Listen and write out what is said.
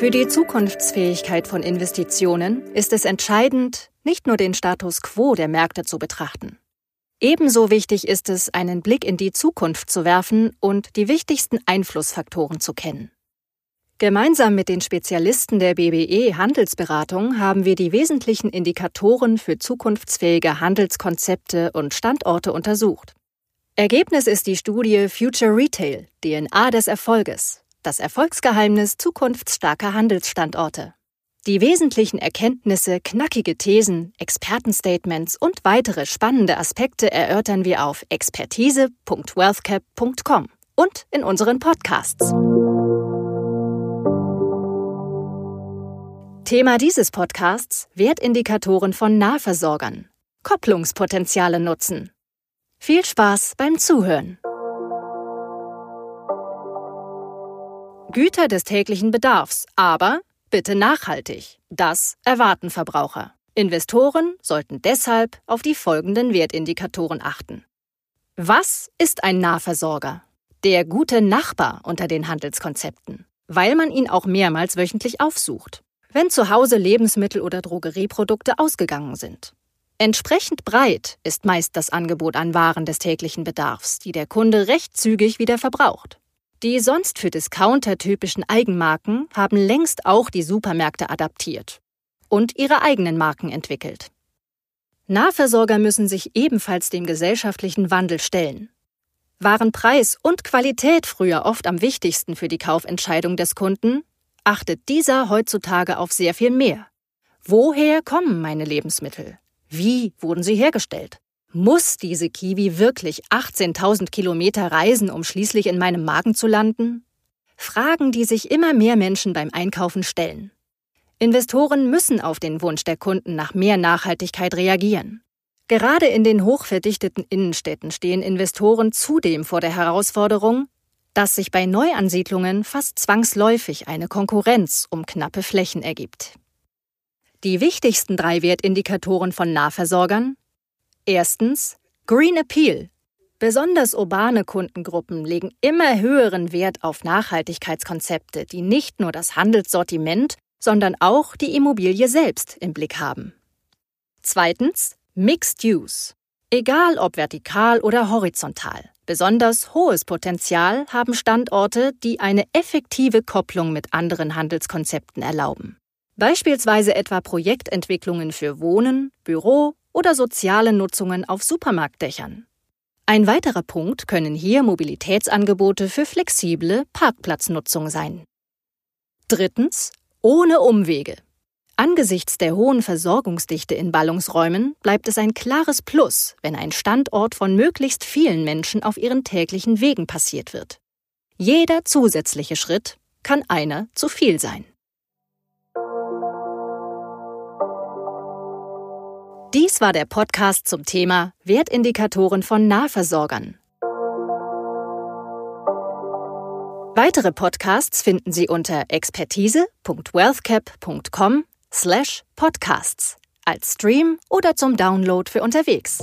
Für die Zukunftsfähigkeit von Investitionen ist es entscheidend, nicht nur den Status quo der Märkte zu betrachten. Ebenso wichtig ist es, einen Blick in die Zukunft zu werfen und die wichtigsten Einflussfaktoren zu kennen. Gemeinsam mit den Spezialisten der BBE Handelsberatung haben wir die wesentlichen Indikatoren für zukunftsfähige Handelskonzepte und Standorte untersucht. Ergebnis ist die Studie Future Retail, DNA des Erfolges, das Erfolgsgeheimnis zukunftsstarker Handelsstandorte. Die wesentlichen Erkenntnisse, knackige Thesen, Expertenstatements und weitere spannende Aspekte erörtern wir auf expertise.wealthcap.com und in unseren Podcasts. Thema dieses Podcasts Wertindikatoren von Nahversorgern. Kopplungspotenziale nutzen. Viel Spaß beim Zuhören. Güter des täglichen Bedarfs, aber bitte nachhaltig. Das erwarten Verbraucher. Investoren sollten deshalb auf die folgenden Wertindikatoren achten. Was ist ein Nahversorger? Der gute Nachbar unter den Handelskonzepten, weil man ihn auch mehrmals wöchentlich aufsucht wenn zu Hause Lebensmittel oder Drogerieprodukte ausgegangen sind. Entsprechend breit ist meist das Angebot an Waren des täglichen Bedarfs, die der Kunde recht zügig wieder verbraucht. Die sonst für Discounter typischen Eigenmarken haben längst auch die Supermärkte adaptiert und ihre eigenen Marken entwickelt. Nahversorger müssen sich ebenfalls dem gesellschaftlichen Wandel stellen. Waren Preis und Qualität früher oft am wichtigsten für die Kaufentscheidung des Kunden, achtet dieser heutzutage auf sehr viel mehr. Woher kommen meine Lebensmittel? Wie wurden sie hergestellt? Muss diese Kiwi wirklich 18.000 Kilometer reisen, um schließlich in meinem Magen zu landen? Fragen, die sich immer mehr Menschen beim Einkaufen stellen. Investoren müssen auf den Wunsch der Kunden nach mehr Nachhaltigkeit reagieren. Gerade in den hochverdichteten Innenstädten stehen Investoren zudem vor der Herausforderung, dass sich bei Neuansiedlungen fast zwangsläufig eine Konkurrenz um knappe Flächen ergibt. Die wichtigsten drei Wertindikatoren von Nahversorgern Erstens Green Appeal. Besonders urbane Kundengruppen legen immer höheren Wert auf Nachhaltigkeitskonzepte, die nicht nur das Handelssortiment, sondern auch die Immobilie selbst im Blick haben. Zweitens Mixed Use. Egal ob vertikal oder horizontal. Besonders hohes Potenzial haben Standorte, die eine effektive Kopplung mit anderen Handelskonzepten erlauben. Beispielsweise etwa Projektentwicklungen für Wohnen, Büro oder soziale Nutzungen auf Supermarktdächern. Ein weiterer Punkt können hier Mobilitätsangebote für flexible Parkplatznutzung sein. Drittens, ohne Umwege. Angesichts der hohen Versorgungsdichte in Ballungsräumen bleibt es ein klares Plus, wenn ein Standort von möglichst vielen Menschen auf ihren täglichen Wegen passiert wird. Jeder zusätzliche Schritt kann einer zu viel sein. Dies war der Podcast zum Thema Wertindikatoren von Nahversorgern. Weitere Podcasts finden Sie unter expertise.wealthcap.com slash podcasts als Stream oder zum Download für unterwegs.